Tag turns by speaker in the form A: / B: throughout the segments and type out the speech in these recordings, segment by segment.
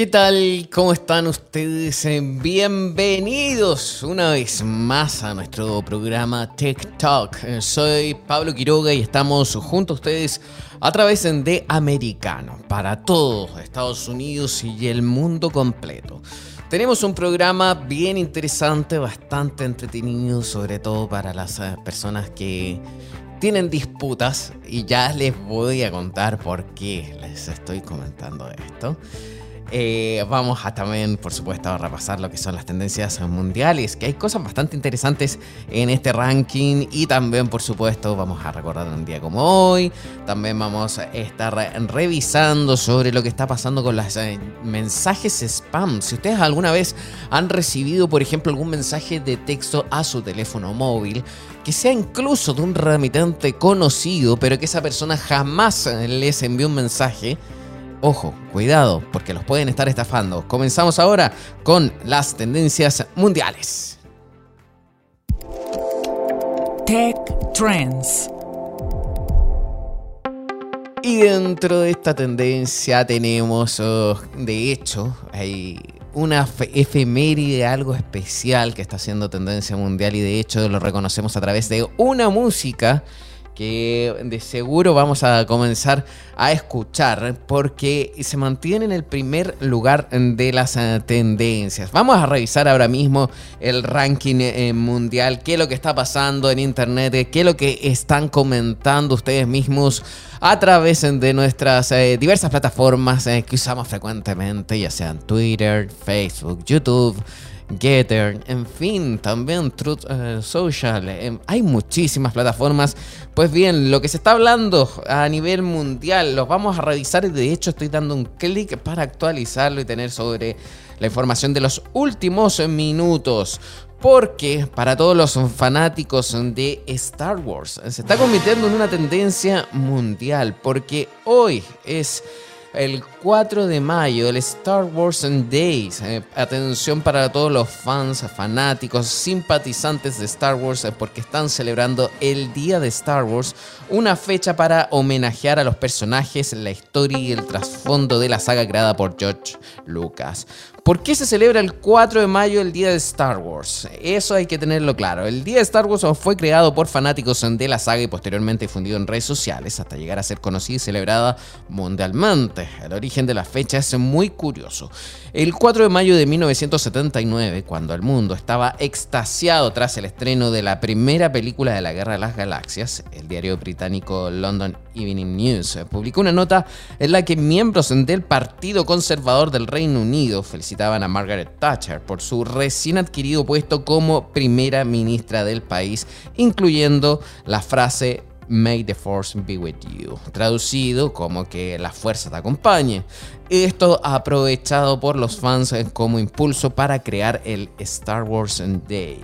A: ¿Qué tal? ¿Cómo están ustedes? Bienvenidos una vez más a nuestro programa Talk. Soy Pablo Quiroga y estamos junto a ustedes a través de Americano para todos Estados Unidos y el mundo completo. Tenemos un programa bien interesante, bastante entretenido, sobre todo para las eh, personas que tienen disputas y ya les voy a contar por qué les estoy comentando esto. Eh, vamos a también, por supuesto, a repasar lo que son las tendencias mundiales, que hay cosas bastante interesantes en este ranking y también, por supuesto, vamos a recordar un día como hoy. También vamos a estar revisando sobre lo que está pasando con los eh, mensajes spam. Si ustedes alguna vez han recibido, por ejemplo, algún mensaje de texto a su teléfono móvil, que sea incluso de un remitente conocido, pero que esa persona jamás les envió un mensaje, Ojo, cuidado, porque los pueden estar estafando. Comenzamos ahora con las tendencias mundiales.
B: Tech Trends.
A: Y dentro de esta tendencia tenemos, oh, de hecho, hay una efeméride, algo especial que está haciendo tendencia mundial y de hecho lo reconocemos a través de una música que de seguro vamos a comenzar a escuchar porque se mantiene en el primer lugar de las eh, tendencias. Vamos a revisar ahora mismo el ranking eh, mundial, qué es lo que está pasando en internet, qué es lo que están comentando ustedes mismos a través de nuestras eh, diversas plataformas que usamos frecuentemente, ya sean Twitter, Facebook, YouTube. Getter, en fin, también Truth eh, Social. Em, hay muchísimas plataformas. Pues bien, lo que se está hablando a nivel mundial, los vamos a revisar y de hecho estoy dando un clic para actualizarlo y tener sobre la información de los últimos minutos. Porque para todos los fanáticos de Star Wars se está convirtiendo en una tendencia mundial. Porque hoy es el 4 de mayo, el Star Wars Days. Eh, atención para todos los fans, fanáticos, simpatizantes de Star Wars, eh, porque están celebrando el Día de Star Wars, una fecha para homenajear a los personajes, la historia y el trasfondo de la saga creada por George Lucas. ¿Por qué se celebra el 4 de mayo el Día de Star Wars? Eso hay que tenerlo claro. El Día de Star Wars fue creado por fanáticos de la saga y posteriormente difundido en redes sociales hasta llegar a ser conocida y celebrada mundialmente. El origen de la fecha es muy curioso. El 4 de mayo de 1979, cuando el mundo estaba extasiado tras el estreno de la primera película de la Guerra de las Galaxias, el diario británico London Evening News publicó una nota en la que miembros del Partido Conservador del Reino Unido felicitaban a Margaret Thatcher por su recién adquirido puesto como primera ministra del país, incluyendo la frase May the Force be with you, traducido como que la fuerza te acompañe. Esto aprovechado por los fans como impulso para crear el Star Wars Day.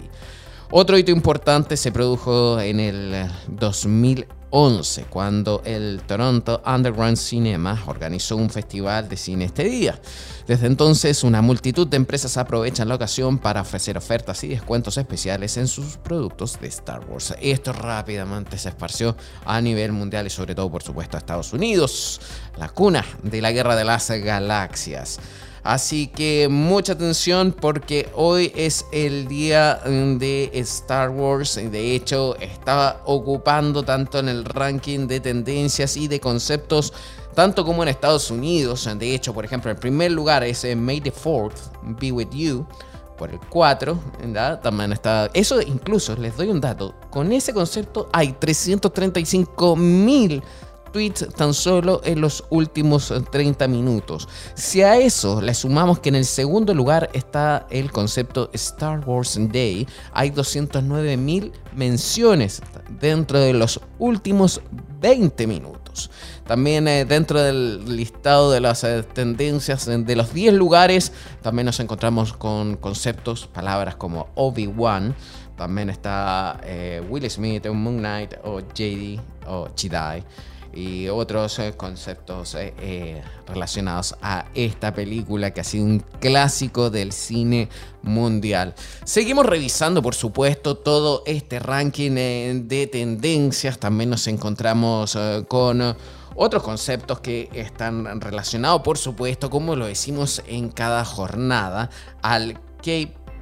A: Otro hito importante se produjo en el 2000 11, cuando el Toronto Underground Cinema organizó un festival de cine este día. Desde entonces, una multitud de empresas aprovechan la ocasión para ofrecer ofertas y descuentos especiales en sus productos de Star Wars. Esto rápidamente se esparció a nivel mundial y sobre todo, por supuesto, a Estados Unidos, la cuna de la guerra de las galaxias. Así que mucha atención porque hoy es el día mm, de Star Wars. De hecho, estaba ocupando tanto en el ranking de tendencias y de conceptos, tanto como en Estados Unidos. De hecho, por ejemplo, el primer lugar es May the 4th Be With You por el 4, También está. Eso incluso, les doy un dato. Con ese concepto hay 335 mil tweets tan solo en los últimos 30 minutos. Si a eso le sumamos que en el segundo lugar está el concepto Star Wars Day, hay 209 mil menciones dentro de los últimos 20 minutos. También eh, dentro del listado de las eh, tendencias de los 10 lugares, también nos encontramos con conceptos, palabras como Obi-Wan. También está eh, Will Smith, Moon Knight o JD o Chidai y otros conceptos relacionados a esta película que ha sido un clásico del cine mundial. Seguimos revisando, por supuesto, todo este ranking de tendencias. También nos encontramos con otros conceptos que están relacionados, por supuesto, como lo decimos en cada jornada, al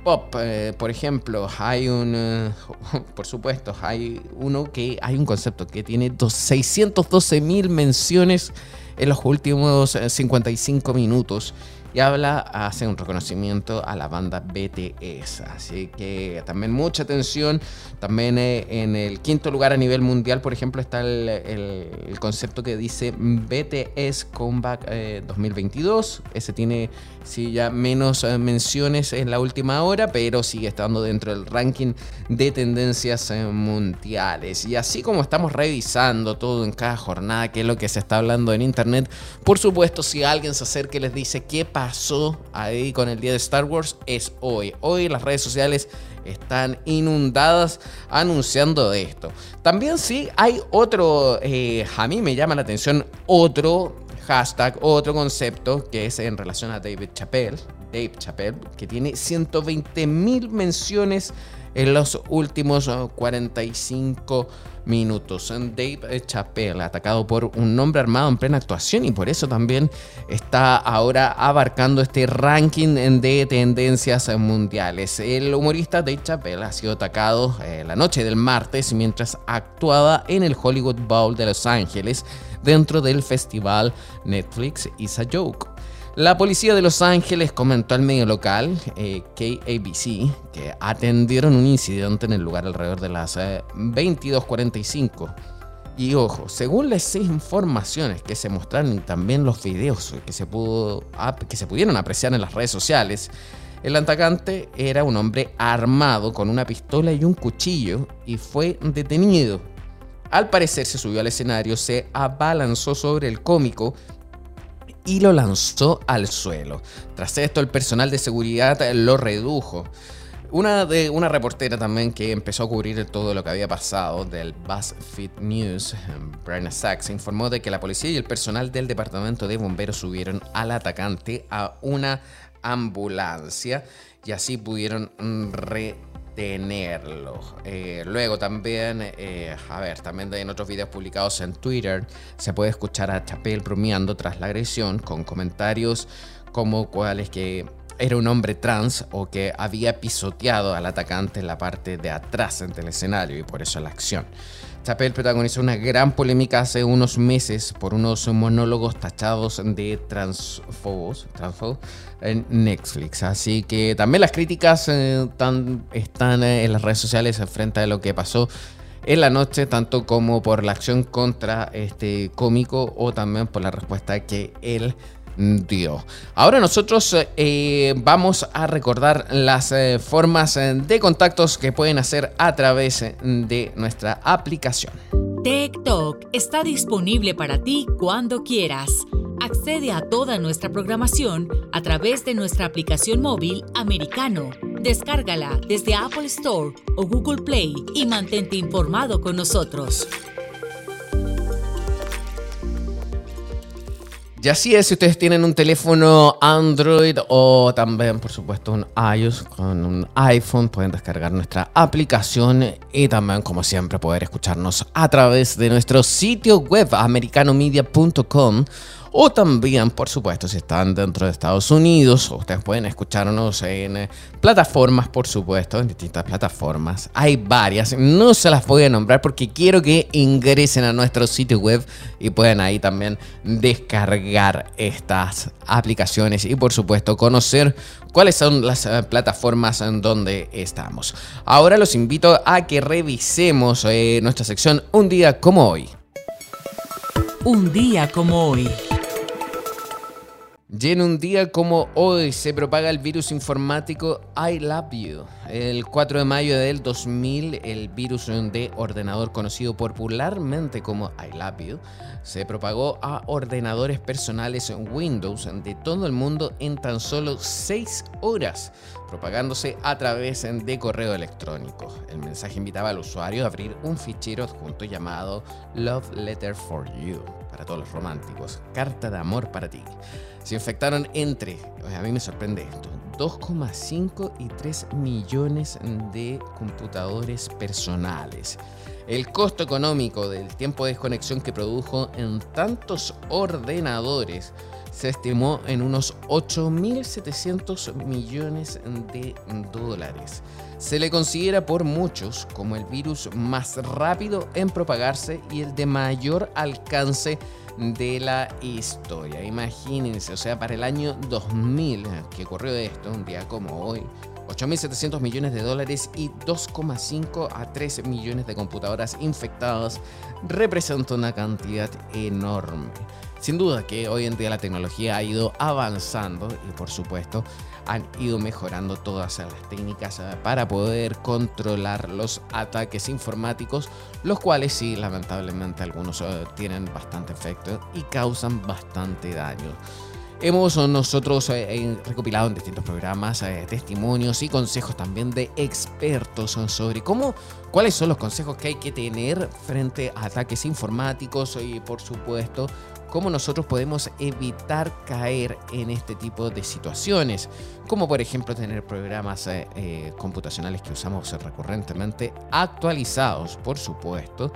A: K-pop. Eh, por ejemplo, hay un, eh, por supuesto, hay uno que hay un concepto que tiene 612 mil menciones en los últimos 55 eh, minutos y habla, hace un reconocimiento a la banda BTS. Así que también mucha atención. También en el quinto lugar a nivel mundial, por ejemplo, está el, concepto que dice BTS Comeback 2022. Eh, Ese tiene sí, ya menos eh, menciones en la última hora, pero sigue estando dentro del ranking de tendencias mundiales. Y así como estamos revisando todo en cada jornada, qué es lo que se está hablando en internet, por supuesto, si alguien se acerca y les dice qué pasó ahí con el día de Star Wars es hoy. Hoy las redes sociales están inundadas anunciando esto. También sí hay otro, eh, a mí me llama la atención otro hashtag, otro concepto que es en relación a David Chappelle. Dave Chappelle, que tiene 120 mil menciones en los últimos 45 minutos. Dave Chappelle, atacado por un hombre armado en plena actuación y por eso también está ahora abarcando este ranking de tendencias mundiales. El humorista Dave Chappelle ha sido atacado eh, la noche del martes mientras actuaba en el Hollywood Bowl de Los Ángeles dentro del festival Netflix Is a Joke. La policía de Los Ángeles comentó al medio local, eh, KABC, que atendieron un incidente en el lugar alrededor de las 22.45. Eh, y ojo, según las informaciones que se mostraron y también los videos que se, pudo, que se pudieron apreciar en las redes sociales, el atacante era un hombre armado con una pistola y un cuchillo y fue detenido. Al parecer se subió al escenario, se abalanzó sobre el cómico y lo lanzó al suelo. Tras esto, el personal de seguridad lo redujo. Una, de, una reportera también que empezó a cubrir todo lo que había pasado del BuzzFeed News, Brianna Sachs, informó de que la policía y el personal del departamento de bomberos subieron al atacante a una ambulancia y así pudieron re tenerlo. Eh, luego también, eh, a ver, también en otros videos publicados en Twitter se puede escuchar a Chapel bromeando tras la agresión con comentarios como cuáles que era un hombre trans o que había pisoteado al atacante en la parte de atrás del escenario y por eso la acción. Chappelle protagonizó una gran polémica hace unos meses por unos monólogos tachados de transfobos, en Netflix. Así que también las críticas eh, están eh, en las redes sociales frente a lo que pasó en la noche, tanto como por la acción contra este cómico o también por la respuesta que él Ahora nosotros eh, vamos a recordar las eh, formas eh, de contactos que pueden hacer a través de nuestra aplicación.
B: TikTok está disponible para ti cuando quieras. Accede a toda nuestra programación a través de nuestra aplicación móvil americano. Descárgala desde Apple Store o Google Play y mantente informado con nosotros.
A: Y así es, si ustedes tienen un teléfono Android o también, por supuesto, un iOS con un iPhone, pueden descargar nuestra aplicación y también, como siempre, poder escucharnos a través de nuestro sitio web americanomedia.com o también, por supuesto, si están dentro de Estados Unidos, ustedes pueden escucharnos en eh, plataformas, por supuesto, en distintas plataformas. Hay varias, no se las voy a nombrar porque quiero que ingresen a nuestro sitio web y puedan ahí también descargar estas aplicaciones y, por supuesto, conocer cuáles son las eh, plataformas en donde estamos. Ahora los invito a que revisemos eh, nuestra sección Un día como hoy.
B: un día como hoy.
A: Y en un día como hoy se propaga el virus informático I Love You. El 4 de mayo del 2000, el virus de ordenador conocido popularmente como I Love You se propagó a ordenadores personales Windows de todo el mundo en tan solo 6 horas, propagándose a través de correo electrónico. El mensaje invitaba al usuario a abrir un fichero adjunto llamado Love Letter for You, para todos los románticos, carta de amor para ti. Se infectaron entre, a mí me sorprende esto, 2,5 y 3 millones de computadores personales. El costo económico del tiempo de desconexión que produjo en tantos ordenadores se estimó en unos 8.700 millones de dólares. Se le considera por muchos como el virus más rápido en propagarse y el de mayor alcance de la historia. Imagínense, o sea, para el año 2000 que ocurrió esto, un día como hoy, 8.700 millones de dólares y 2,5 a 3 millones de computadoras infectadas representa una cantidad enorme. Sin duda que hoy en día la tecnología ha ido avanzando y por supuesto han ido mejorando todas las técnicas eh, para poder controlar los ataques informáticos, los cuales sí, lamentablemente algunos eh, tienen bastante efecto y causan bastante daño. Hemos nosotros eh, recopilado en distintos programas testimonios y consejos también de expertos sobre cómo, cuáles son los consejos que hay que tener frente a ataques informáticos y por supuesto cómo nosotros podemos evitar caer en este tipo de situaciones, como por ejemplo tener programas eh, eh, computacionales que usamos recurrentemente actualizados, por supuesto,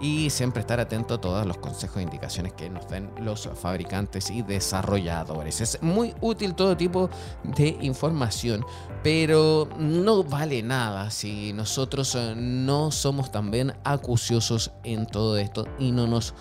A: y siempre estar atento a todos los consejos e indicaciones que nos den los fabricantes y desarrolladores. Es muy útil todo tipo de información, pero no vale nada si nosotros eh, no somos también acuciosos en todo esto y no nos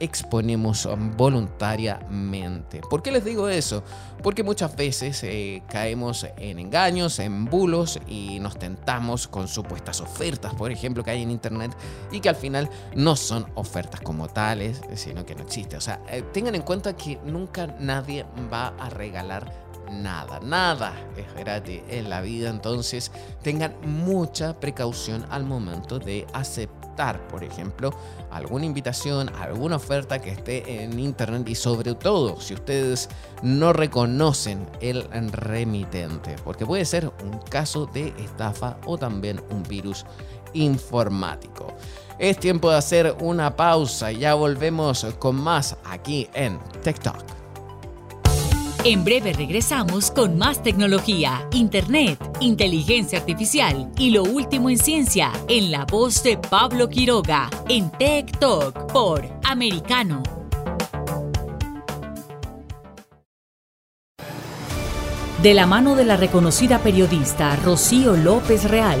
A: exponemos voluntariamente. ¿Por qué les digo eso? Porque muchas veces eh, caemos en engaños, en bulos y nos tentamos con supuestas ofertas, por ejemplo, que hay en internet y que al final no son ofertas como tales, sino que no existe. O sea, eh, tengan en cuenta que nunca nadie va a regalar nada, nada es gratis en la vida, entonces tengan mucha precaución al momento de aceptar, por ejemplo, alguna invitación, alguna oferta que esté en internet y sobre todo si ustedes no reconocen el remitente, porque puede ser un caso de estafa o también un virus informático. Es tiempo de hacer una pausa ya volvemos con más aquí en TikTok.
B: En breve regresamos con más tecnología, internet, inteligencia artificial y lo último en ciencia en la voz de Pablo Quiroga en Tech Talk por Americano. De la mano de la reconocida periodista Rocío López Real,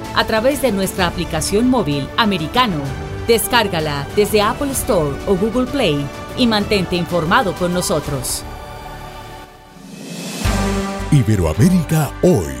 B: a través de nuestra aplicación móvil Americano Descárgala desde Apple Store o Google Play y mantente informado con nosotros.
C: Iberoamérica hoy.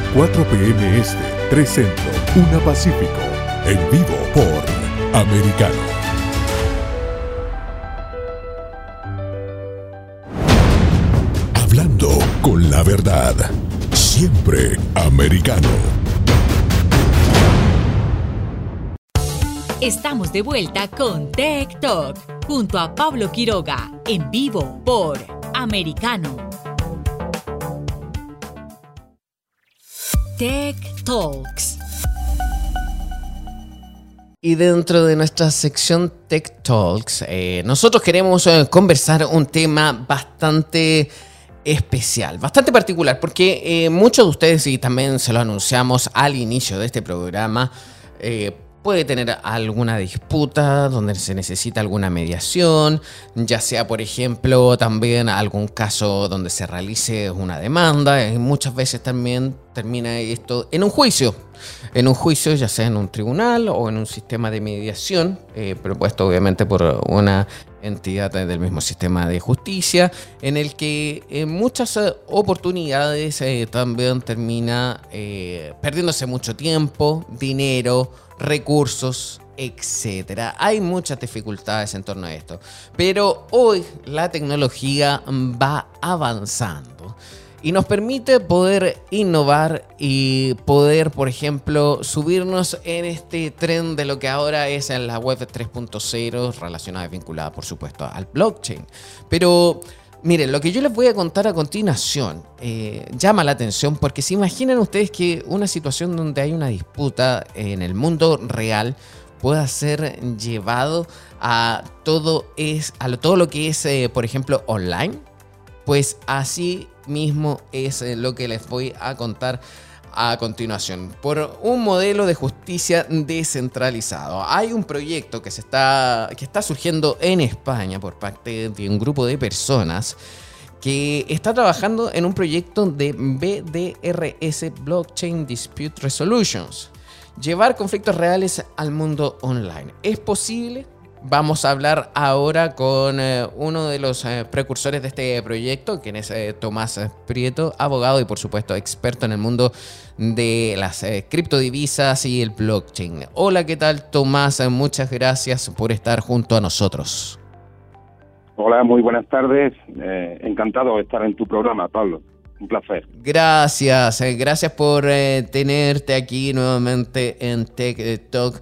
C: 4 p.m. Este, 3 Centro, 1 Pacífico. En vivo por Americano. Hablando con la verdad. Siempre americano.
B: Estamos de vuelta con Tech Talk junto a Pablo Quiroga en vivo por Americano. Tech Talks.
A: Y dentro de nuestra sección Tech Talks, eh, nosotros queremos eh, conversar un tema bastante especial, bastante particular, porque eh, muchos de ustedes, y también se lo anunciamos al inicio de este programa, puede tener alguna disputa donde se necesita alguna mediación, ya sea por ejemplo también algún caso donde se realice una demanda. Y muchas veces también termina esto en un juicio, en un juicio ya sea en un tribunal o en un sistema de mediación eh, propuesto obviamente por una entidad del mismo sistema de justicia en el que en muchas oportunidades eh, también termina eh, perdiéndose mucho tiempo, dinero, recursos, etcétera. Hay muchas dificultades en torno a esto, pero hoy la tecnología va avanzando y nos permite poder innovar y poder, por ejemplo, subirnos en este tren de lo que ahora es en la web 3.0 relacionada y vinculada, por supuesto, al blockchain. Pero Miren, lo que yo les voy a contar a continuación eh, llama la atención porque se imaginan ustedes que una situación donde hay una disputa en el mundo real pueda ser llevado a todo, es, a todo lo que es, eh, por ejemplo, online. Pues así mismo es eh, lo que les voy a contar a continuación. Por un modelo de justicia descentralizado. Hay un proyecto que, se está, que está surgiendo en España por parte de un grupo de personas que está trabajando en un proyecto de BDRS Blockchain Dispute Resolutions. Llevar conflictos reales al mundo online. ¿Es posible? Vamos a hablar ahora con eh, uno de los eh, precursores de este proyecto, quien es eh, Tomás Prieto, abogado y por supuesto experto en el mundo de las criptodivisas y el blockchain. Hola, ¿qué tal Tomás? Muchas gracias por estar junto a nosotros.
D: Hola, muy buenas tardes. encantado de estar en tu programa, Pablo. Un placer.
A: Gracias, gracias por tenerte aquí nuevamente en Tech Talk.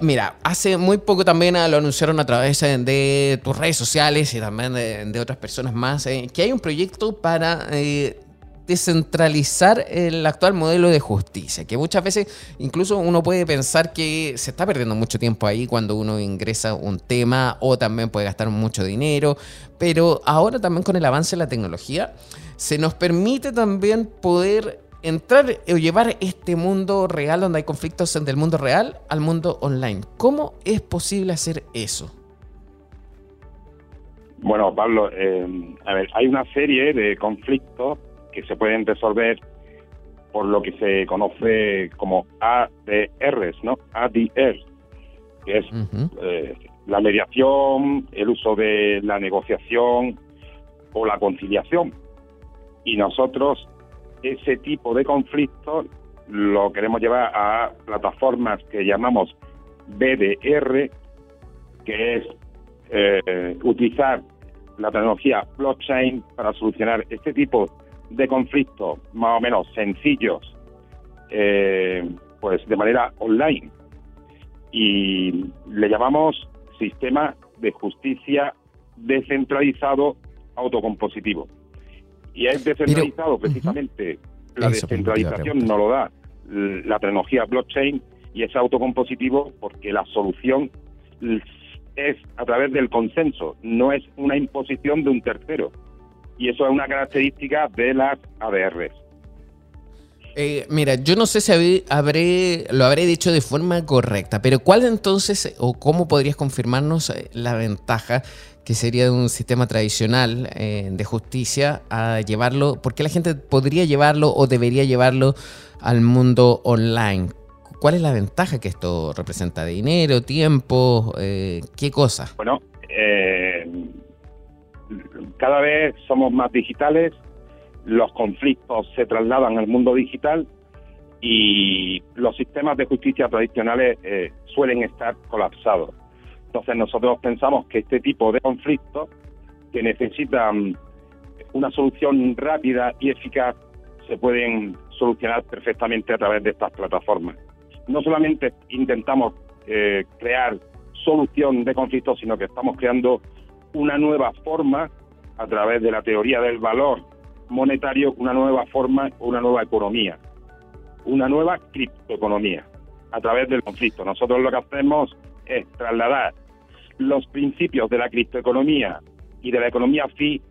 A: Mira, hace muy poco también ah, lo anunciaron a través eh, de tus redes sociales y también de, otras personas más, eh, que hay un proyecto para eh, descentralizar el actual modelo de justicia, que muchas veces incluso uno puede pensar que se está perdiendo mucho tiempo ahí cuando uno ingresa un tema o también puede gastar mucho dinero, pero ahora también con el avance de la tecnología se nos permite también poder entrar o llevar este mundo real donde hay conflictos del mundo real al mundo online. ¿Cómo es posible hacer eso?
D: Bueno, Pablo, eh, a ver, hay una serie de conflictos que se pueden resolver por lo que se conoce como ADRs, ¿no? ADR, que es eh, la mediación, el uso de la negociación o la conciliación. Y nosotros ese tipo de conflictos lo queremos llevar a plataformas que llamamos BDR, que es eh, utilizar la tecnología blockchain para solucionar este tipo de conflictos más o menos sencillos, eh, pues de manera online. Y le llamamos sistema de justicia descentralizado autocompositivo. Y es descentralizado precisamente. La descentralización no lo da la tecnología blockchain y es autocompositivo porque la solución es a través del consenso, no es una imposición de un tercero. Y eso es una característica de las ADRs.
A: Eh, mira, yo no sé si habré, lo habré dicho de forma correcta, pero ¿cuál entonces o cómo podrías confirmarnos eh, la ventaja que sería de un sistema tradicional eh, de justicia a llevarlo? ¿Por qué la gente podría llevarlo o debería llevarlo al mundo online? ¿Cuál es la ventaja que esto representa? ¿De dinero, tiempo? ¿Qué cosa?
D: Bueno, cada vez somos más digitales, los conflictos se trasladan al mundo digital y los sistemas de justicia tradicionales eh, suelen estar colapsados. Entonces nosotros pensamos que este tipo de conflictos que necesitan una solución rápida y eficaz se pueden solucionar perfectamente a través de estas plataformas. No solamente intentamos eh, crear solución de conflictos, sino que estamos creando una nueva forma a través de la teoría del valor monetario una nueva forma, una nueva economía, una nueva criptoeconomía a través del conflicto. Nosotros lo que hacemos es trasladar los principios de la criptoeconomía y de la economía FI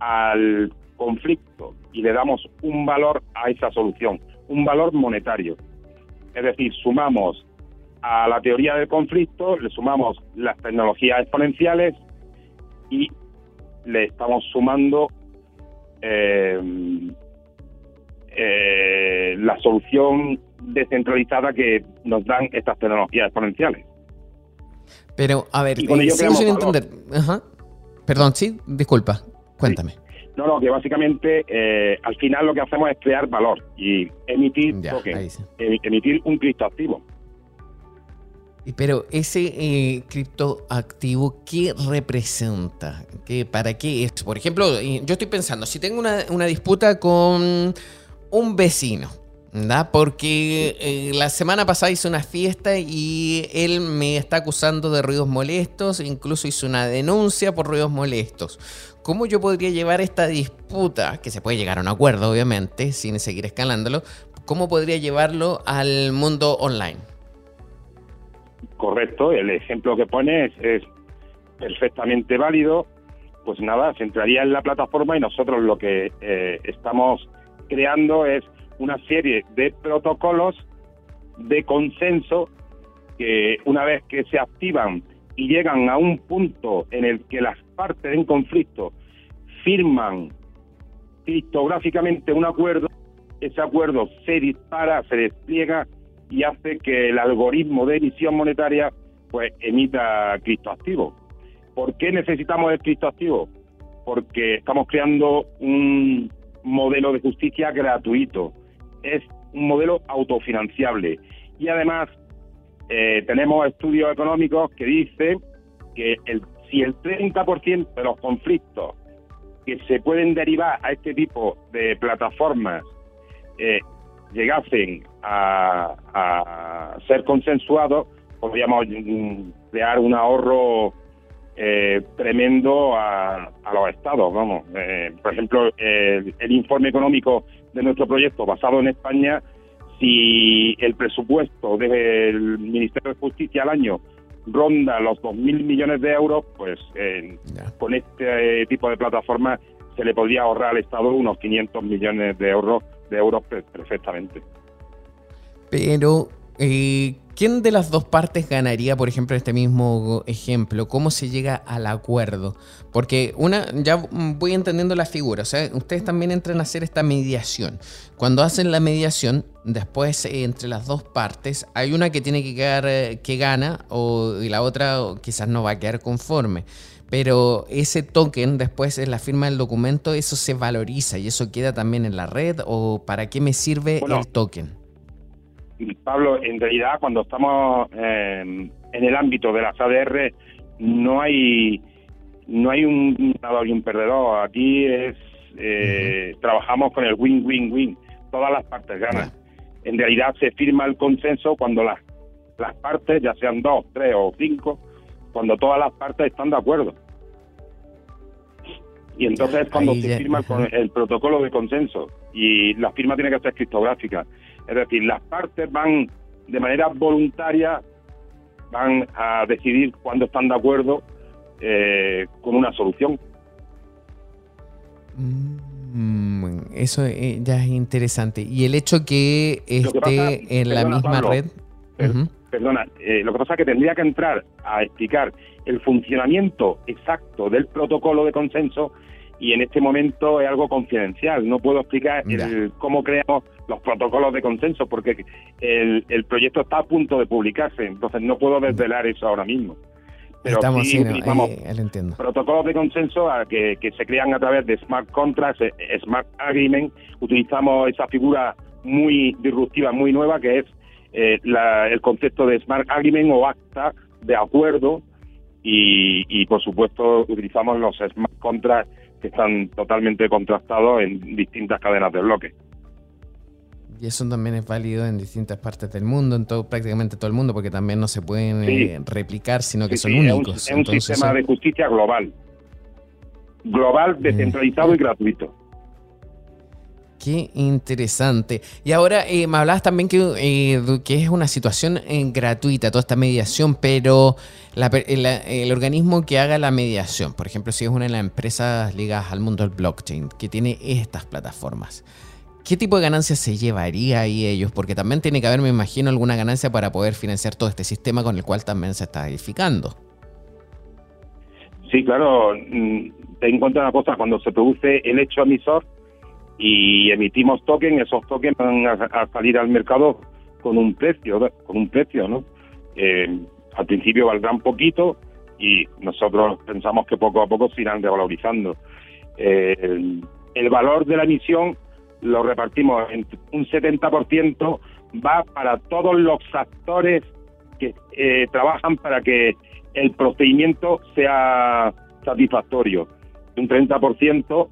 D: al conflicto y le damos un valor a esa solución, un valor monetario. Es decir, sumamos a la teoría del conflicto, le sumamos las tecnologías exponenciales y le estamos sumando eh, eh, la solución descentralizada que nos dan estas tecnologías exponenciales.
A: Pero, a ver, eh, entender. Perdón, sí, disculpa, cuéntame.
D: No, no, que básicamente eh, al final lo que hacemos es crear valor y emitir emitir un criptoactivo.
A: Pero ese eh, criptoactivo, ¿qué representa? ¿Qué, ¿Para qué es? Por ejemplo, yo estoy pensando, si tengo una, disputa con un vecino, ¿da? porque eh, la semana pasada hice una fiesta y él me está acusando de ruidos molestos, incluso hizo una denuncia por ruidos molestos. ¿Cómo yo podría llevar esta disputa, que se puede llegar a un acuerdo obviamente, sin seguir escalándolo, cómo podría llevarlo al mundo online?
D: Correcto, el ejemplo que pones es perfectamente válido, pues nada, se entraría en la plataforma y nosotros lo que eh, estamos creando es una serie de protocolos de consenso que una vez que se activan y llegan a un punto en el que las partes en conflicto firman criptográficamente un acuerdo, ese acuerdo se dispara, se despliega y hace que el algoritmo de emisión monetaria pues emita criptoactivos. ¿Por qué necesitamos el criptoactivo? Porque estamos creando un modelo de justicia gratuito. Es un modelo autofinanciable. Y además eh, tenemos estudios económicos que dicen que el, si el 30% de los conflictos que se pueden derivar a este tipo de plataformas eh, llegasen a, ser consensuados, podríamos mm, crear un ahorro eh, tremendo a, los estados. Vamos, eh, por ejemplo, el, informe económico de nuestro proyecto basado en España, si el presupuesto del Ministerio de Justicia al año ronda los 2.000 millones de euros, pues con este tipo de plataformas se le podría ahorrar al Estado unos 500 millones de euros de euros perfectamente.
A: Pero, eh, ¿quién de las dos partes ganaría, por ejemplo, en este mismo ejemplo? ¿Cómo se llega al acuerdo? Porque una, ya voy entendiendo la figura, o sea, ustedes también entran a hacer esta mediación. Cuando hacen la mediación, después eh, entre las dos partes, hay una que tiene que quedar, eh, que gana, o, y la otra quizás no va a quedar conforme pero ese token después en la firma del documento, eso se valoriza y eso queda también en la red o para qué me sirve el token?
D: Pablo, en realidad cuando estamos en el ámbito de las ADR no hay no hay un ganador y un perdedor. Aquí es eh, trabajamos con el win-win-win. Todas las partes ganan. En realidad se firma el consenso cuando las las partes, ya sean dos, tres o cinco, cuando todas las partes están de acuerdo. Y entonces es cuando se firma el, protocolo de consenso y la firma tiene que ser criptográfica. Es decir, las partes van de manera voluntaria, van a decidir cuándo están de acuerdo eh, con una solución.
A: Mm, eso eh, ya es interesante. Y el hecho que esté en la misma red...
D: Perdona, eh, lo que pasa es que tendría que entrar a explicar el funcionamiento exacto del protocolo de consenso y en este momento es algo confidencial. No puedo explicar cómo creamos los protocolos de consenso porque el, el, proyecto está a punto de publicarse, entonces no puedo desvelar eso ahora mismo. Pero Estamos sí utilizamos protocolos de consenso a que, que, se crean a través de smart contracts, eh, smart agreement. Utilizamos esa figura muy disruptiva, muy nueva, que es eh, el concepto de smart agreement o acta de acuerdo y, y por supuesto utilizamos los smart contracts que están totalmente contrastados en distintas cadenas de bloques.
A: Y eso también es válido en distintas partes del mundo, en todo, prácticamente todo el mundo, porque también no se pueden eh, replicar, sino que son únicos.
D: Es un, sistema de justicia global. Global, descentralizado y gratuito.
A: Qué interesante. Y ahora eh, me hablabas también que, eh, que es una situación gratuita, toda esta mediación, pero el, organismo que haga la mediación, por ejemplo, si es una de las empresas ligadas al mundo del blockchain, que tiene estas plataformas, ¿qué tipo de ganancias se llevaría ahí ellos? Porque también tiene que haber, me imagino, alguna ganancia para poder financiar todo este sistema con el cual también se está edificando.
D: Sí, claro. Mm, ten en cuenta una cosa, cuando se produce el hecho emisor y emitimos tokens, esos tokens van a, salir al mercado con un precio, con un precio, ¿no? Eh, al principio valdrán poquito y nosotros pensamos que poco a poco se irán revalorizando. Eh, el valor de la emisión lo repartimos en un 70% va para todos los actores que eh, trabajan para que el procedimiento sea satisfactorio. Un 30%,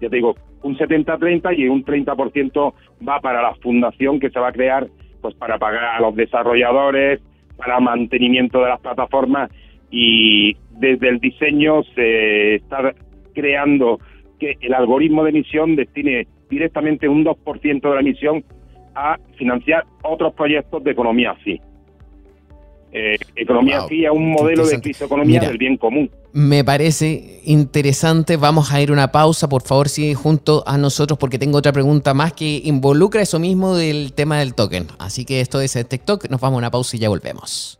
D: ya te digo, un 70-30 y un 30% va para la fundación que se va a crear pues para pagar a los desarrolladores, para mantenimiento de las plataformas y desde el diseño se está creando que el algoritmo de emisión destine directamente un 2% de la emisión a financiar otros proyectos de economía así. Eh, economía es un modelo de economía del bien común.
A: Me parece interesante. Vamos a ir a una pausa. Por favor, sigue junto a nosotros porque tengo otra pregunta más que involucra eso mismo del tema del token. Así que esto es el TikTok. Nos vamos a una pausa y ya volvemos.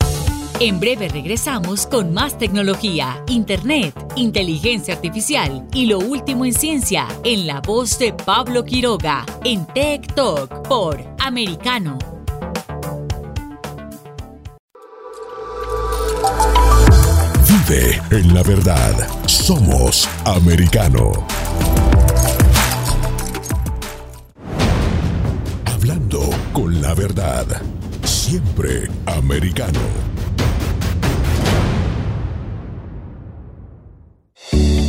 B: En breve regresamos con más tecnología, internet, inteligencia artificial y lo último en ciencia en la voz de Pablo Quiroga en Tech Talk por Americano.
C: En la verdad. Somos Americano. Hablando con la verdad. Siempre americano.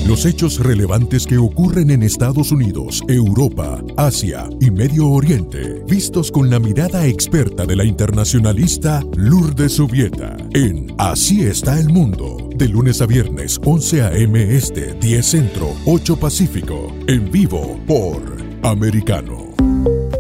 C: Los hechos relevantes que ocurren en Estados Unidos, Europa, Asia y Medio Oriente, vistos con la mirada experta de la internacionalista Lourdes Subieta, en Así está el mundo, de lunes a viernes 11 a.m. Este, 10 Centro, 8 Pacífico, en vivo por Americano.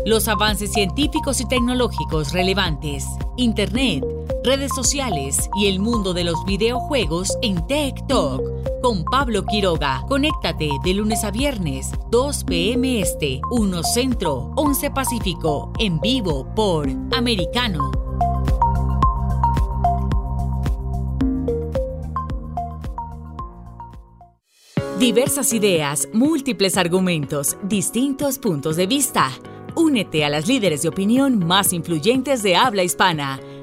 B: Los avances científicos y tecnológicos relevantes, Internet, redes sociales y el mundo de los videojuegos en Tech Talk con Pablo Quiroga. Conéctate de lunes a viernes, 2 p.m. Este, 1 Centro, 11 Pacífico, en vivo por Americano. Diversas ideas, múltiples argumentos, distintos puntos de vista. Únete a las líderes de opinión más influyentes de habla hispana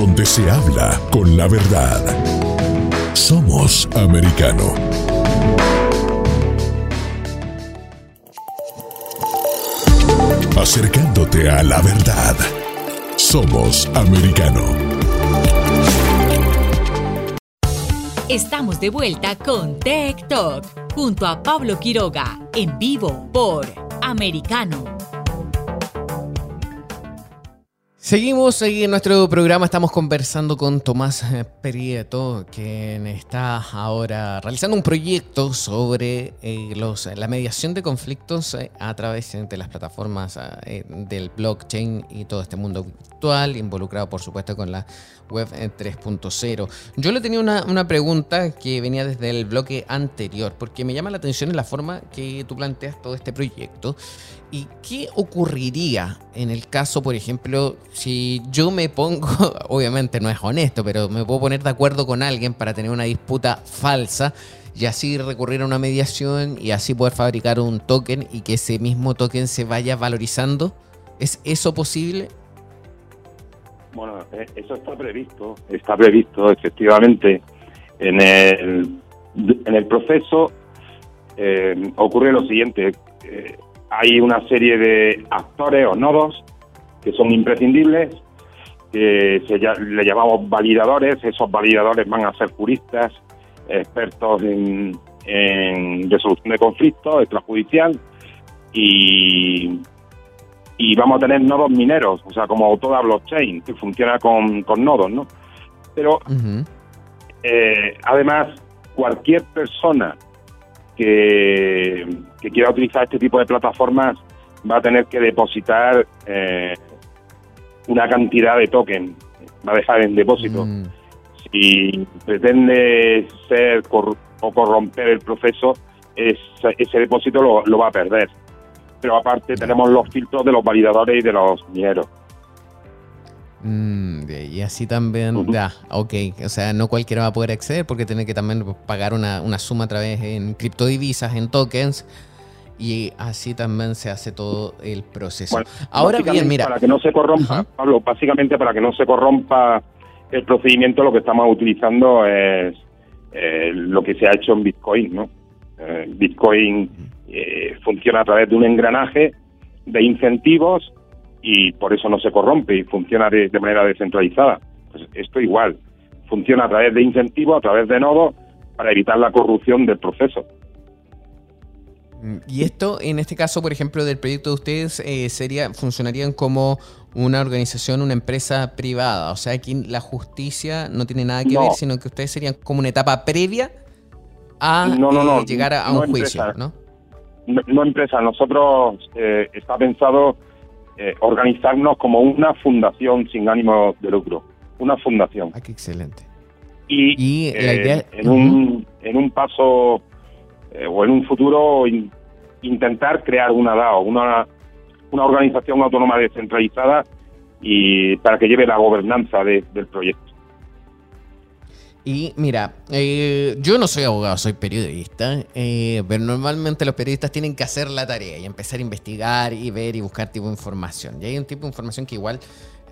C: Donde se habla con la verdad. Somos americano. Acercándote a la verdad. Somos americano.
B: Estamos de vuelta con Tech Talk junto a Pablo Quiroga en vivo por Americano.
A: Seguimos en nuestro programa, estamos conversando con Tomás eh, Prieto, quien está ahora realizando un proyecto sobre eh, la mediación de conflictos eh, a través de las plataformas del blockchain y todo este mundo virtual, involucrado por supuesto con la web 3.0. Yo le tenía una, una, pregunta que venía desde el bloque anterior, porque me llama la atención en la forma que tú planteas todo este proyecto. ¿Y qué ocurriría en el caso, por ejemplo, si yo me pongo, obviamente no es honesto, pero me puedo poner de acuerdo con alguien para tener una disputa falsa y así recurrir a una mediación y así poder fabricar un token y que ese mismo token se vaya valorizando? ¿Es eso posible?
D: Bueno, eh, eso está previsto, está previsto efectivamente en el, en el proceso. Eh, ocurre lo siguiente. Eh, hay una serie de actores o nodos que son imprescindibles, que se, le llamamos validadores. Esos validadores van a ser juristas, expertos en, resolución de conflictos extrajudicial y, y vamos a tener nodos mineros, o sea, como toda blockchain que funciona con, nodos, ¿no? Pero eh, además, cualquier persona que, quiera utilizar este tipo de plataformas va a tener que depositar eh, una cantidad de token, va a dejar en depósito. Mm. Si pretende ser o corromper el proceso, ese depósito lo, va a perder. Pero aparte tenemos los filtros de los validadores y de los mineros.
A: Mm, y así también, ya, ok, o sea, no cualquiera va a poder acceder porque tiene que también pagar una, una suma a través en criptodivisas, en tokens, y así también se hace todo el proceso. Ahora bien, mira.
D: Para que no se corrompa, Pablo, básicamente para que no se corrompa el procedimiento, lo que estamos utilizando es eh, lo que se ha hecho en Bitcoin, ¿no? Eh, Bitcoin eh, funciona a través de un engranaje de incentivos y por eso no se corrompe y funciona de, manera descentralizada. Pues esto igual, funciona a través de incentivos, a través de nodos, para evitar la corrupción del proceso.
A: Mm, y esto, en este caso, por ejemplo, del proyecto de ustedes, eh, sería, funcionarían como una organización, una empresa privada. O sea, aquí la justicia no tiene nada que ver, sino que ustedes serían como una etapa previa a eh, llegar a, un juicio, ¿no?
D: ¿no? empresa. Nosotros eh, está pensado eh, organizarnos como una fundación sin ánimo de lucro, una fundación.
A: Ah, qué excelente.
D: Y, eh, en, un, en un paso eh, o en un futuro intentar crear una DAO, una, una organización autónoma descentralizada y para que lleve la gobernanza del proyecto.
A: Y mira, eh, yo no soy abogado, soy periodista, eh, pero normalmente los periodistas tienen que hacer la tarea y empezar a investigar y ver y buscar tipo de información. Y hay un tipo de información que igual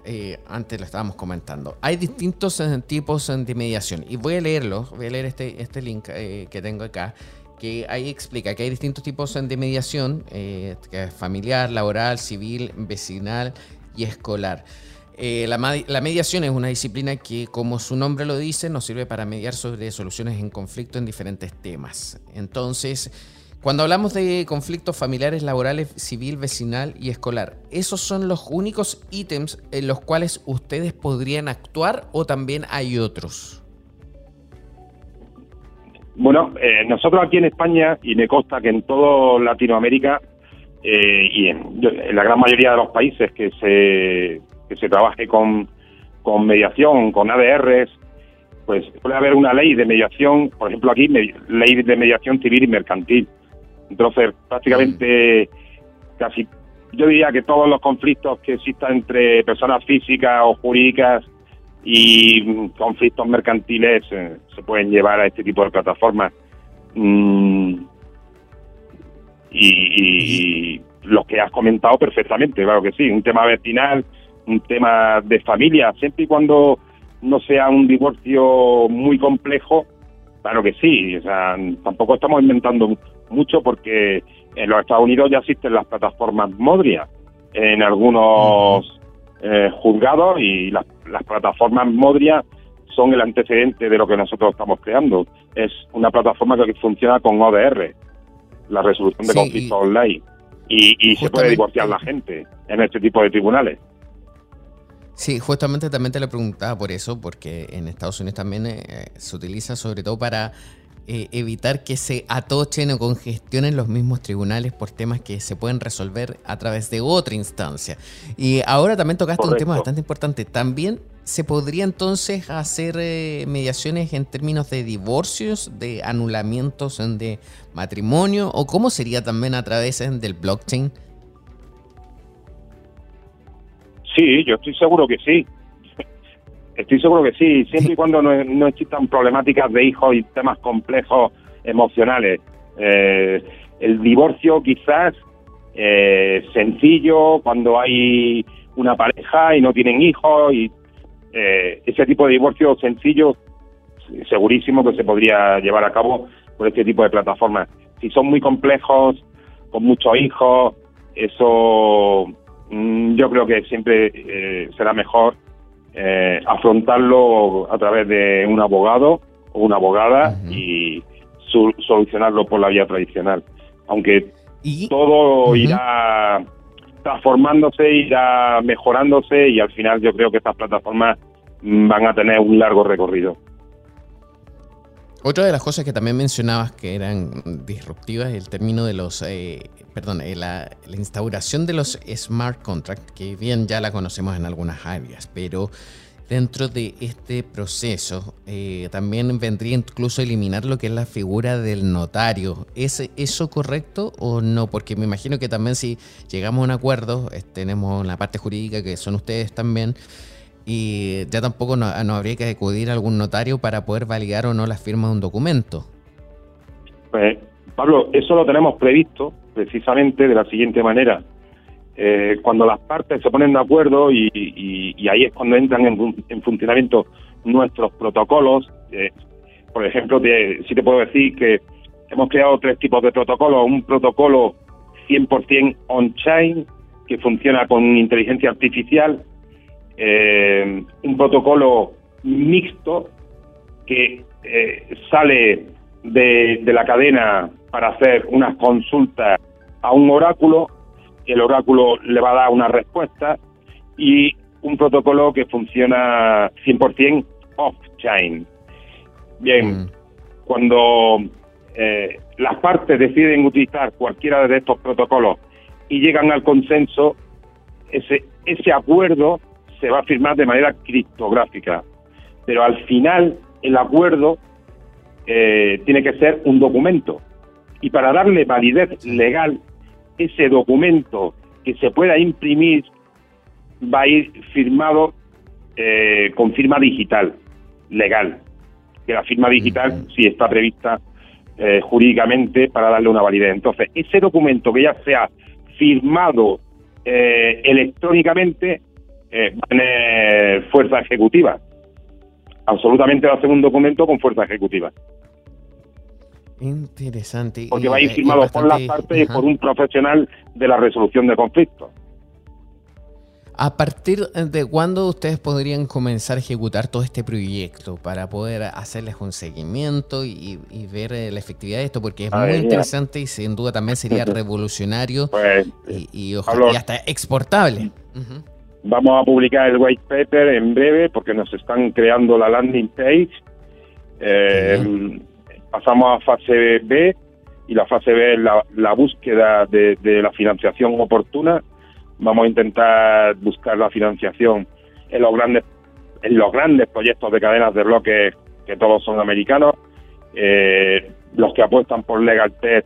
A: eh, antes lo estábamos comentando. Hay distintos tipos de mediación y voy a leerlo, voy a leer este, este link que tengo acá que ahí explica que hay distintos tipos de mediación, que es familiar, laboral, civil, vecinal y escolar. Eh, la, mediación es una disciplina que, como su nombre lo dice, nos sirve para mediar sobre soluciones en conflicto en diferentes temas. Entonces, cuando hablamos de conflictos familiares, laborales, civil, vecinal y escolar, ¿esos son los únicos ítems en los cuales ustedes podrían actuar o también hay otros?
D: Bueno, eh, nosotros aquí en España, y me consta que en toda Latinoamérica eh, y en, la gran mayoría de los países que se que se trabaje con, con mediación, con ADRs, pues puede haber una ley de mediación, por ejemplo aquí, ley de mediación civil y mercantil. Entonces, prácticamente casi, yo diría que todos los conflictos que existan entre personas físicas o jurídicas y conflictos mercantiles eh, se pueden llevar a este tipo de plataformas. Mm, y, y, los que has comentado perfectamente, claro que sí, un tema vecinal un tema de familia, siempre y cuando no sea un divorcio muy complejo, claro que sí. O sea, tampoco estamos inventando mucho porque en los Estados Unidos ya existen las plataformas Modria en algunos eh, juzgados y las, plataformas Modria son el antecedente de lo que nosotros estamos creando. Es una plataforma que funciona con ODR, la resolución de conflictos online, y, se puede divorciar la gente en este tipo de tribunales.
A: Sí, justamente también te lo preguntaba por eso, porque en Estados Unidos también eh, se utiliza sobre todo para eh, evitar que se atochen o congestionen los mismos tribunales por temas que se pueden resolver a través de otra instancia. Y ahora también tocaste un tema bastante importante. También se podría entonces hacer eh, mediaciones en términos de divorcios, de anulamientos de matrimonio, o cómo sería también a través del blockchain.
D: Sí, yo estoy seguro que sí. Estoy seguro que sí, siempre y cuando no, existan problemáticas de hijos y temas complejos emocionales. Eh, el divorcio quizás eh, sencillo cuando hay una pareja y no tienen hijos y eh, ese tipo de divorcio sencillo segurísimo que se podría llevar a cabo por este tipo de plataformas. Si son muy complejos, con muchos hijos, eso yo creo que siempre eh, será mejor eh, afrontarlo a través de un abogado o una abogada y solucionarlo por la vía tradicional. Aunque todo irá transformándose, irá mejorándose y al final yo creo que estas plataformas mm, van a tener un largo recorrido.
A: Otra de las cosas que también mencionabas que eran disruptivas, el término de los, eh, perdón, eh, la, instauración de los smart contracts, que bien ya la conocemos en algunas áreas, pero dentro de este proceso eh, también vendría incluso eliminar lo que es la figura del notario. ¿Es eso correcto o no? Porque me imagino que también si llegamos a un acuerdo, tenemos la parte jurídica que son ustedes también, y ya tampoco no, habría que acudir a algún notario para poder validar o no la firma de un documento.
D: Pues, Pablo, eso lo tenemos previsto precisamente de la siguiente manera. Eh, cuando las partes se ponen de acuerdo y, ahí es cuando entran en, funcionamiento nuestros protocolos. Eh, por ejemplo, si te puedo decir que hemos creado tres tipos de protocolos. Un protocolo 100% on-chain, que funciona con inteligencia artificial, eh, un protocolo mixto que eh, sale de, la cadena para hacer unas consultas a un oráculo, el oráculo le va a dar una respuesta y un protocolo que funciona 100% off-chain. Bien, mm. cuando eh, las partes deciden utilizar cualquiera de estos protocolos y llegan al consenso, ese, ese acuerdo se va a firmar de manera criptográfica, pero al final el acuerdo eh, tiene que ser un documento. Y para darle validez legal, ese documento que se pueda imprimir va a ir firmado eh, con firma digital, legal. Que la firma digital sí está prevista eh, jurídicamente para darle una validez. Entonces, ese documento que ya sea firmado electrónicamente eh, fuerza ejecutiva. Absolutamente va a ser un documento con fuerza ejecutiva.
A: Interesante.
D: Porque va a ir firmado por las partes y por un profesional de la resolución de conflictos.
A: ¿A partir de cuándo ustedes podrían comenzar a ejecutar todo este proyecto para poder hacerles un seguimiento y, ver eh, la efectividad de esto? Porque es muy interesante y sin duda también sería revolucionario pues, y, hasta exportable.
D: Vamos a publicar el white paper en breve porque nos están creando la landing page. Eh, pasamos a fase B y la fase B es la, búsqueda de, la financiación oportuna. Vamos a intentar buscar la financiación en los grandes en los grandes proyectos de cadenas de bloques que todos son americanos. Eh, los que apuestan por Legal Tech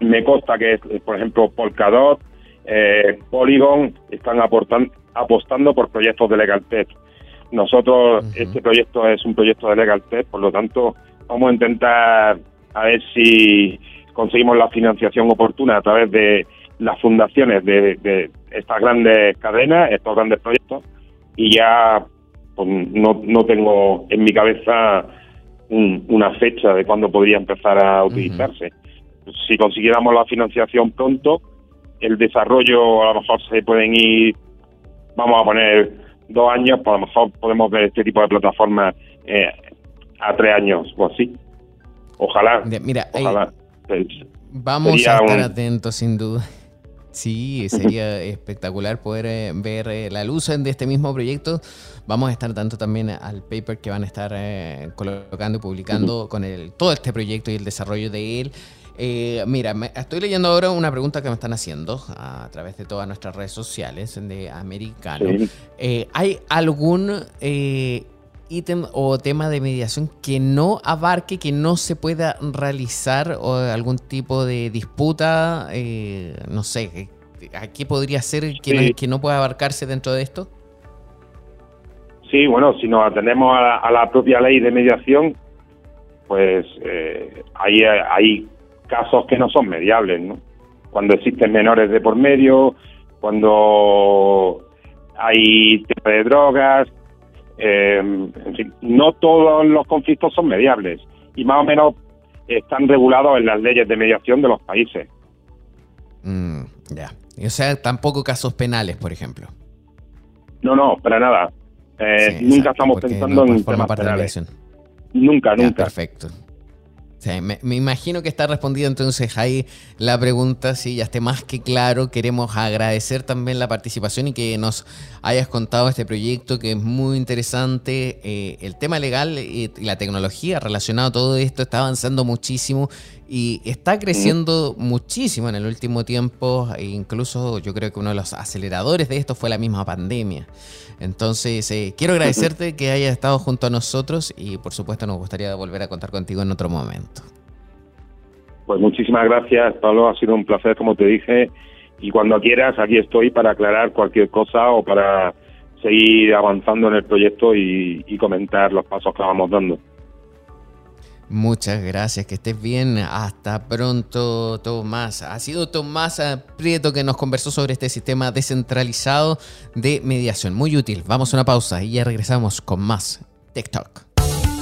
D: me consta que es, por ejemplo, Polkadot, eh, Polygon están apostando por proyectos de Legal Tech. Nosotros, este proyecto es un proyecto de Legal Tech, por lo tanto, vamos a intentar a ver si conseguimos la financiación oportuna a través de las fundaciones de, estas grandes cadenas, estos grandes proyectos, y ya pues no, no tengo en mi cabeza una fecha de cuándo podría empezar a utilizarse. Si consiguiéramos la financiación pronto, el desarrollo a lo mejor se pueden ir, vamos a poner dos años, pues a lo mejor podemos ver este tipo de plataformas eh, a tres años o así. Ojalá.
A: Mira, ojalá. vamos a estar atentos sin duda. Sí, sería espectacular poder eh, ver eh, la luz de este mismo proyecto. Vamos a estar tanto también al paper que van a estar colocando y publicando con el, todo este proyecto y el desarrollo de él. Eh, mira, estoy leyendo ahora una pregunta que me están haciendo a, través de todas nuestras redes sociales de Americano. Eh, ¿Hay algún eh, ítem o tema de mediación que no abarque, que no se pueda realizar o algún tipo de disputa? no sé, ¿a qué podría ser que, no, pueda abarcarse dentro de esto?
D: Sí, bueno, si nos atendemos a la, propia ley de mediación, pues ahí hay casos que no son mediables, ¿no? Cuando existen menores de por medio, cuando hay tema de drogas, eh, en fin, no todos los conflictos son mediables y más o menos están regulados en las leyes de mediación de los países.
A: Mm, ya. O sea, tampoco casos penales, por ejemplo.
D: No, no, para nada. Eh, nunca estamos pensando en temas penales. Nunca, nunca.
A: perfecto me, imagino que está respondido entonces ahí la pregunta, si ya esté más que claro. Queremos agradecer también la participación y que nos hayas contado este proyecto que es muy interesante. Eh, el tema legal y la tecnología relacionado a todo esto está avanzando muchísimo y está creciendo muchísimo en el último tiempo. E incluso yo creo que uno de los aceleradores de esto fue la misma pandemia. Entonces, eh, quiero agradecerte que hayas estado junto a nosotros y por supuesto nos gustaría volver a contar contigo en otro momento.
D: Pues muchísimas gracias, Pablo. Ha sido un placer, como te dije. Y cuando quieras, aquí estoy para aclarar cualquier cosa o para seguir avanzando en el proyecto y, comentar los pasos que vamos dando.
A: Muchas gracias, que estés bien. Hasta pronto, Tomás. Ha sido Tomás Prieto que nos conversó sobre este sistema descentralizado de mediación. Muy útil. Vamos a una pausa y ya regresamos con más TikTok.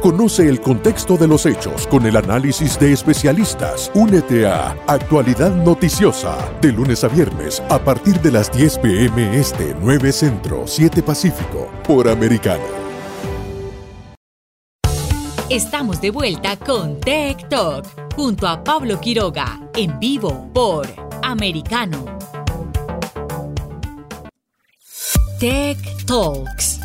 C: Conoce el contexto de los hechos con el análisis de especialistas. Únete a Actualidad Noticiosa de lunes a viernes a partir de las 10 pm este 9 Centro 7 Pacífico por Americano.
B: Estamos de vuelta con Tech Talk junto a Pablo Quiroga en vivo por Americano. Tech Talks.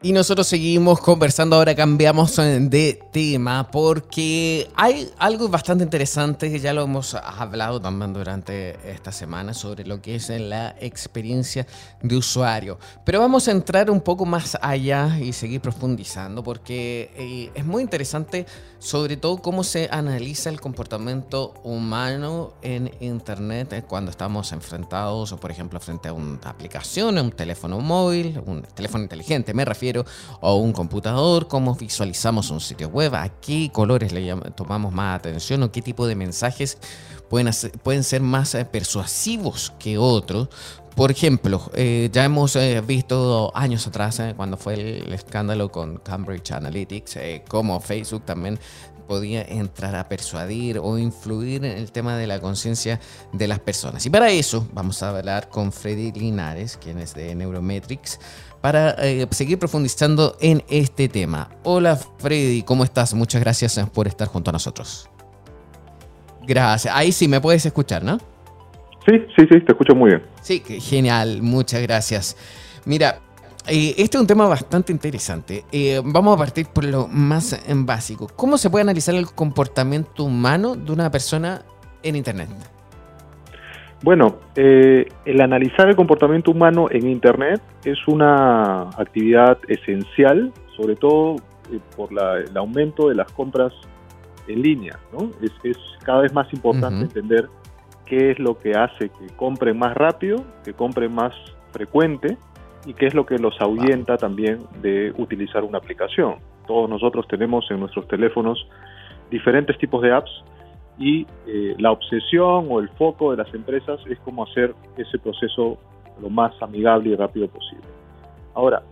A: Y nosotros seguimos conversando, ahora cambiamos eh, de tema porque hay algo bastante interesante que ya lo hemos hablado también durante esta semana sobre lo que es la experiencia de usuario. Pero vamos a entrar un poco más allá y seguir profundizando porque eh, es muy interesante sobre todo cómo se analiza el comportamiento humano en Internet eh, cuando estamos enfrentados, por ejemplo, frente a una aplicación, un teléfono móvil, un teléfono inteligente, me refiero, o un computador, cómo visualizamos un sitio web, a qué colores le tomamos más atención o qué tipo de mensajes pueden, pueden ser más eh, persuasivos que otros. Por ejemplo, eh, ya hemos visto años atrás, cuando fue el, escándalo con Cambridge Analytics, cómo Facebook también podía entrar a persuadir o influir en el tema de la conciencia de las personas. Y para eso vamos a hablar con Freddy Linares, quien es de Neurometrics, para eh, seguir profundizando en este tema. Hola Freddy, ¿cómo estás? Muchas gracias por estar junto a nosotros. Gracias. Ahí sí me puedes escuchar, ¿no?
E: Sí, sí, sí, te escucho muy bien.
A: Sí, genial, muchas gracias. Mira, eh, este es un tema bastante interesante. Eh, vamos a partir por lo más básico. ¿Cómo se puede analizar el comportamiento humano de una persona en Internet?
E: Bueno, eh, el analizar el comportamiento humano en Internet es una actividad esencial, sobre todo por el aumento de las compras en línea. ¿no? Es, cada vez más importante entender qué es lo que hace que compren más rápido, que compren más frecuente y qué es lo que los ahuyenta también de utilizar una aplicación. Todos nosotros tenemos en nuestros teléfonos diferentes tipos de apps y eh, la obsesión o el foco de las empresas es cómo hacer ese proceso lo más amigable y rápido posible. Ahora,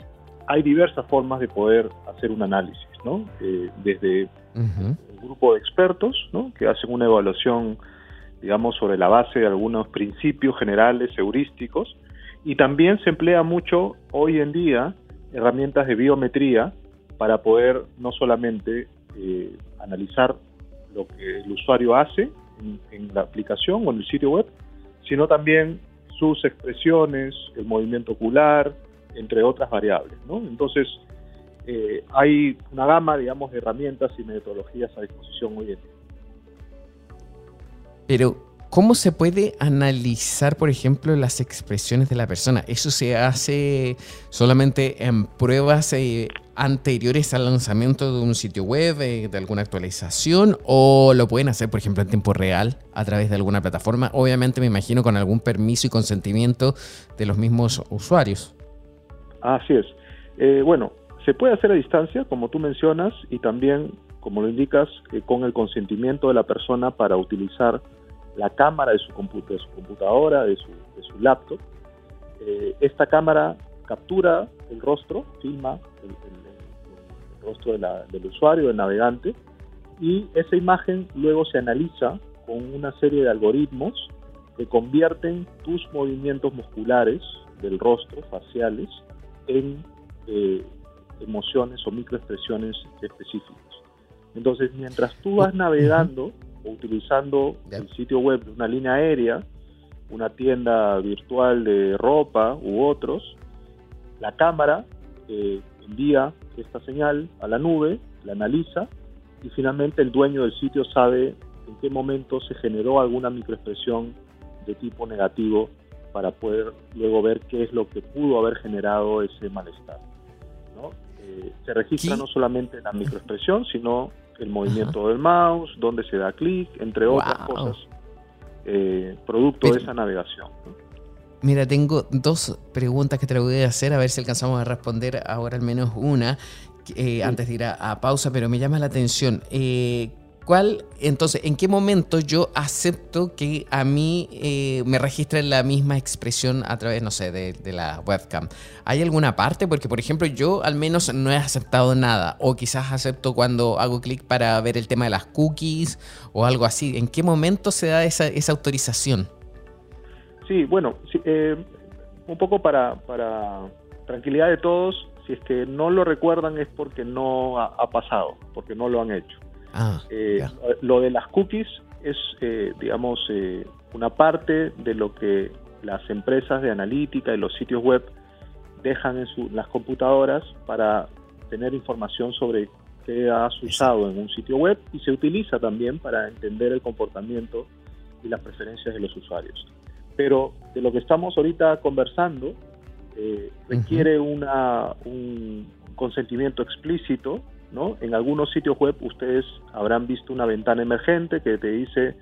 E: hay diversas formas de poder hacer un análisis, ¿no? Eh, desde un grupo de expertos, ¿no? Que hacen una evaluación, digamos, sobre la base de algunos principios generales, heurísticos, y también se emplea mucho hoy en día herramientas de biometría para poder no solamente eh, analizar lo que el usuario hace en, la aplicación o en el sitio web, sino también sus expresiones, el movimiento ocular, entre otras variables. Entonces, eh, hay una gama, digamos, de herramientas y metodologías a disposición hoy en día.
A: Pero, ¿Cómo se puede analizar, por ejemplo, las expresiones de la persona? ¿Eso se hace solamente en pruebas eh, anteriores al lanzamiento de un sitio web, eh, de alguna actualización? ¿O lo pueden hacer, por ejemplo, en tiempo real a través de alguna plataforma? Obviamente me imagino con algún permiso y consentimiento de los mismos usuarios.
E: Así es. Eh, bueno, se puede hacer a distancia, como tú mencionas, y también, como lo indicas, con el consentimiento de la persona para utilizar la cámara de su, computadora, de su, de su laptop. Eh, esta cámara captura el rostro, filma el, rostro del usuario, del navegante, y esa imagen luego se analiza con una serie de algoritmos que convierten tus movimientos musculares del rostro, faciales, en eh, emociones o microexpresiones específicas. Entonces, mientras tú vas navegando, utilizando el sitio web de una línea aérea, una tienda virtual de ropa u otros, la cámara eh, envía esta señal a la nube, la analiza y finalmente el dueño del sitio sabe en qué momento se generó alguna microexpresión de tipo negativo para poder luego ver qué es lo que pudo haber generado ese malestar. Eh, se registra no solamente la microexpresión, sino el movimiento del mouse, dónde se da clic, entre otras cosas, eh, producto de esa navegación.
A: Mira, tengo dos preguntas que te voy a hacer, a ver si alcanzamos a responder ahora al menos una, eh, antes de ir a, pausa, pero me llama la atención. Eh, ¿Cuál, entonces, en qué momento yo acepto que a mí eh, me registre la misma expresión a través, no sé, de, la webcam? ¿Hay alguna parte? Porque, por ejemplo, yo al menos no he aceptado nada. O quizás acepto cuando hago clic para ver el tema de las cookies o algo así. ¿En qué momento se da esa, autorización?
E: Sí, bueno, eh, un poco para, para tranquilidad de todos, si es que no lo recuerdan es porque no ha pasado, porque no lo han hecho. Ah, eh, lo de las cookies es, eh, digamos, eh, una parte de lo que las empresas de analítica y los sitios web dejan en las computadoras para tener información sobre qué has usado en un sitio web y se utiliza también para entender el comportamiento y las preferencias de los usuarios. Pero de lo que estamos ahorita conversando requiere una, un consentimiento explícito en algunos sitios web ustedes habrán visto una ventana emergente que te dice,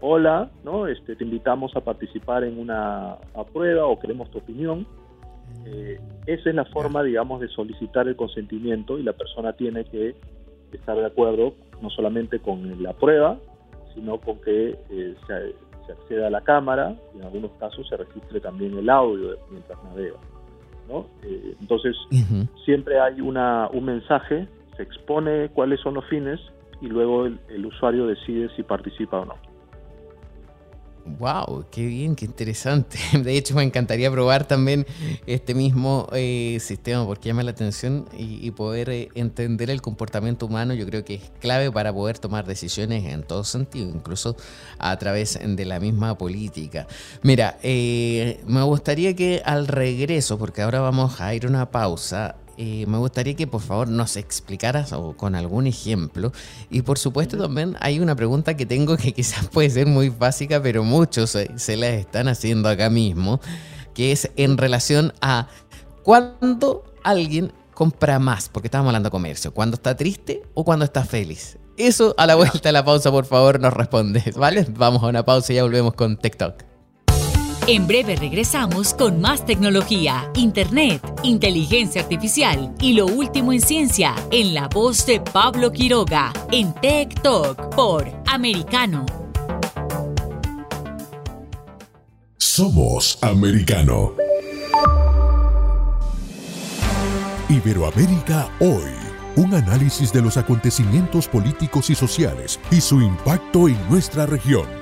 E: hola, ¿no? Este, te invitamos a participar en una prueba o queremos tu opinión. Eh, esa es la forma, digamos, de solicitar el consentimiento y la persona tiene que estar de acuerdo no solamente con la prueba, sino con que eh, se, acceda a la cámara y en algunos casos se registre también el audio mientras navega. ¿no? Eh, entonces, siempre hay una, un mensaje expone cuáles son los fines y luego el, usuario decide si participa o no.
A: Wow, qué bien, qué interesante. De hecho, me encantaría probar también este mismo eh, sistema porque llama la atención y, poder eh, entender el comportamiento humano. Yo creo que es clave para poder tomar decisiones en todo sentido, incluso a través de la misma política. Mira, eh, me gustaría que al regreso, porque ahora vamos a ir a una pausa, me gustaría que por favor nos explicaras o con algún ejemplo. Y por supuesto también hay una pregunta que tengo que quizás puede ser muy básica, pero muchos se, la están haciendo acá mismo, que es en relación a cuándo alguien compra más, porque estamos hablando de comercio, cuando está triste o cuando está feliz. Eso a la vuelta de la pausa, por favor, nos respondes, ¿vale? Vamos a una pausa y ya volvemos con TikTok.
B: En breve regresamos con más tecnología, internet, inteligencia artificial y lo último en ciencia en la voz de Pablo Quiroga en Tech Talk por Americano.
C: Somos Americano. Iberoamérica hoy. Un análisis de los acontecimientos políticos y sociales y su impacto en nuestra región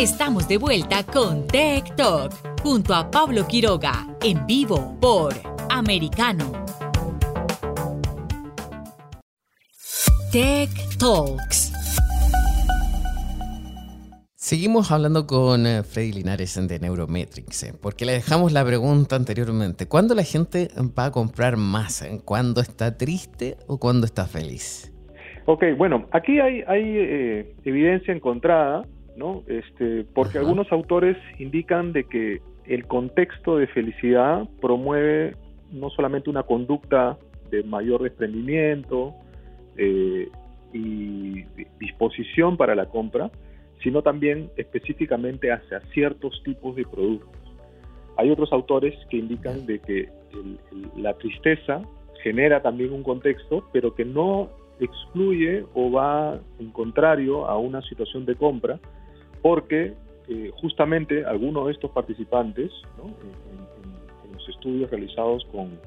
B: Estamos de vuelta con Tech Talk junto a Pablo Quiroga en vivo por Americano. Tech Talks.
A: Seguimos hablando con eh, Freddy Linares de Neurometrics, eh, porque le dejamos la pregunta anteriormente. ¿Cuándo la gente va a comprar más? ¿Cuándo está triste o cuándo está feliz?
E: Ok, bueno, aquí hay, hay eh, evidencia encontrada, ¿no? Este, porque algunos autores indican de que el contexto de felicidad promueve no solamente una conducta de mayor desprendimiento, eh, y disposición para la compra, sino también específicamente hacia ciertos tipos de productos. Hay otros autores que indican de que la tristeza genera también un contexto, pero que no excluye o va en contrario a una situación de compra, porque eh, justamente algunos de estos participantes, en, los estudios realizados con,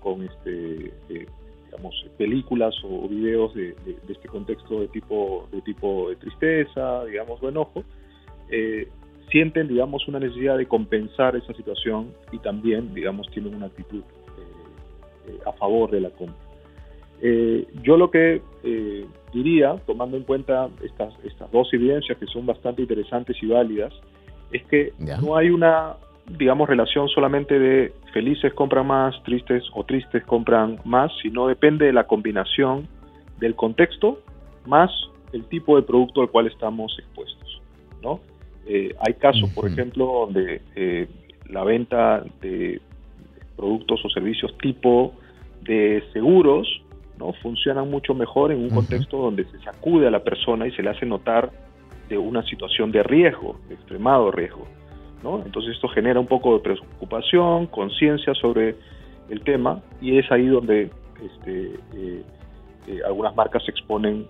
E: con este, eh, películas o videos de, este contexto de tipo, de tipo de tristeza, digamos, o enojo, eh, sienten, digamos, una necesidad de compensar esa situación y también, digamos, tienen una actitud eh, eh, a favor de la compra. yo lo que diría, tomando en cuenta estas, estas dos evidencias que son bastante interesantes y válidas, es que no hay una digamos, relación solamente de felices compran más, tristes o tristes compran más, sino depende de la combinación del contexto más el tipo de producto al cual estamos expuestos. ¿no? Eh, hay casos, por ejemplo, donde eh, la venta de productos o servicios tipo de seguros no funcionan mucho mejor en un contexto donde se sacude a la persona y se le hace notar de una situación de riesgo, de extremado riesgo. Entonces esto genera un poco de preocupación, conciencia sobre el tema y es ahí donde este, eh, eh, algunas marcas exponen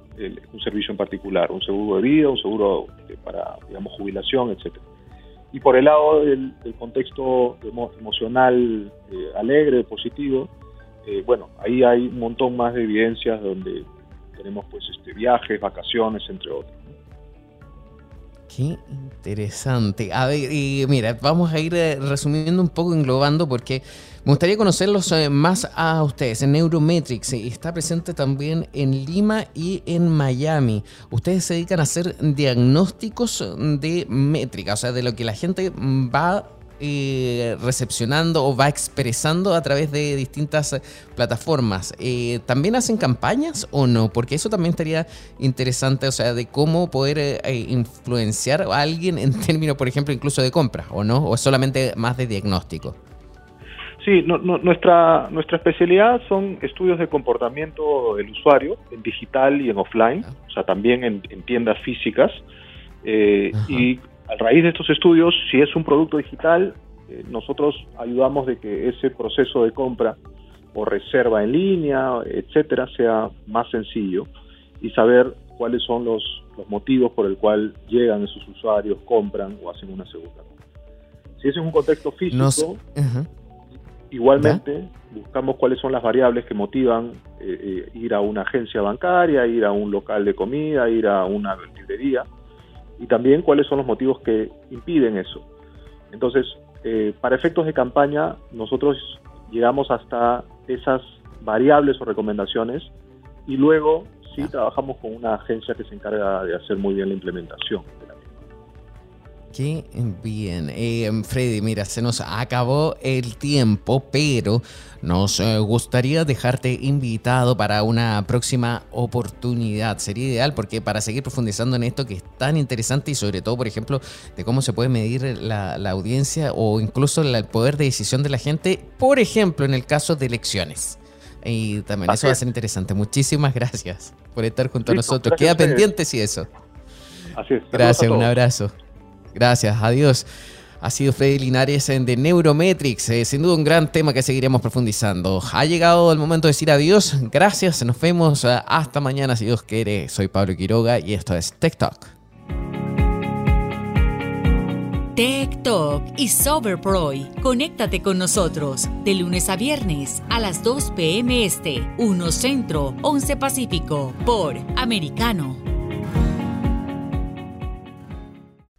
E: un servicio en particular, un seguro de vida, un seguro eh, para, digamos, jubilación, etc. Y por el lado del, contexto emocional alegre, positivo, bueno, ahí hay un montón más de evidencias donde tenemos pues este, viajes, vacaciones, entre otros.
A: Qué interesante. A ver, y mira, vamos a ir eh, resumiendo un poco, englobando, porque me gustaría conocerlos eh, más a ustedes. En Neurometrics eh, está presente también en Lima y en Miami. Ustedes se dedican a hacer diagnósticos de métrica, o sea, de lo que la gente va eh, recepcionando o va expresando a través de distintas eh, plataformas. Eh, ¿También hacen campañas o no? Porque eso también estaría interesante, o sea, de cómo poder influenciar a alguien en términos, por ejemplo, incluso de compra, ¿o no? ¿O es solamente más de diagnóstico?
E: Sí, nuestra, nuestra especialidad son estudios de comportamiento del usuario en digital y en offline, o sea, también en, tiendas físicas. y a raíz de estos estudios, si es un producto digital, eh, nosotros ayudamos de que ese proceso de compra o reserva en línea, etcétera, sea más sencillo y saber cuáles son los, motivos por el cual llegan esos usuarios, compran o hacen una segunda compra. Si es en un contexto físico, igualmente buscamos cuáles son las variables que motivan eh, eh, ir a una agencia bancaria, ir a un local de comida, ir a una librería y también cuáles son los motivos que impiden eso. Entonces, eh, para efectos de campaña, nosotros llegamos hasta esas variables o recomendaciones y luego sí trabajamos con una agencia que se encarga de hacer muy bien la implementación.
A: Qué bien. Eh, Freddy, mira, se nos acabó el tiempo, pero nos eh, gustaría dejarte invitado para una próxima oportunidad. Sería ideal porque para seguir profundizando en esto que es tan interesante y sobre todo, por ejemplo, de cómo se puede medir la, audiencia o incluso el poder de decisión de la gente, por ejemplo, en el caso de elecciones. Y también eso va a ser interesante. Muchísimas gracias por estar junto a nosotros. Queda pendiente si eso.
E: Así es.
A: Gracias, un abrazo. Gracias, adiós. Ha sido Freddy Linares en The Neurometrics, eh, sin duda un gran tema que seguiremos profundizando. Ha llegado el momento de decir adiós, gracias, nos vemos eh, hasta mañana si Dios quiere. Soy Pablo Quiroga y esto es Tech Talk.
B: Tech Talk y Soberproy. Conéctate con nosotros de lunes a viernes a las 2 p.m. Este, 1 Centro, 11 Pacífico, por Americano.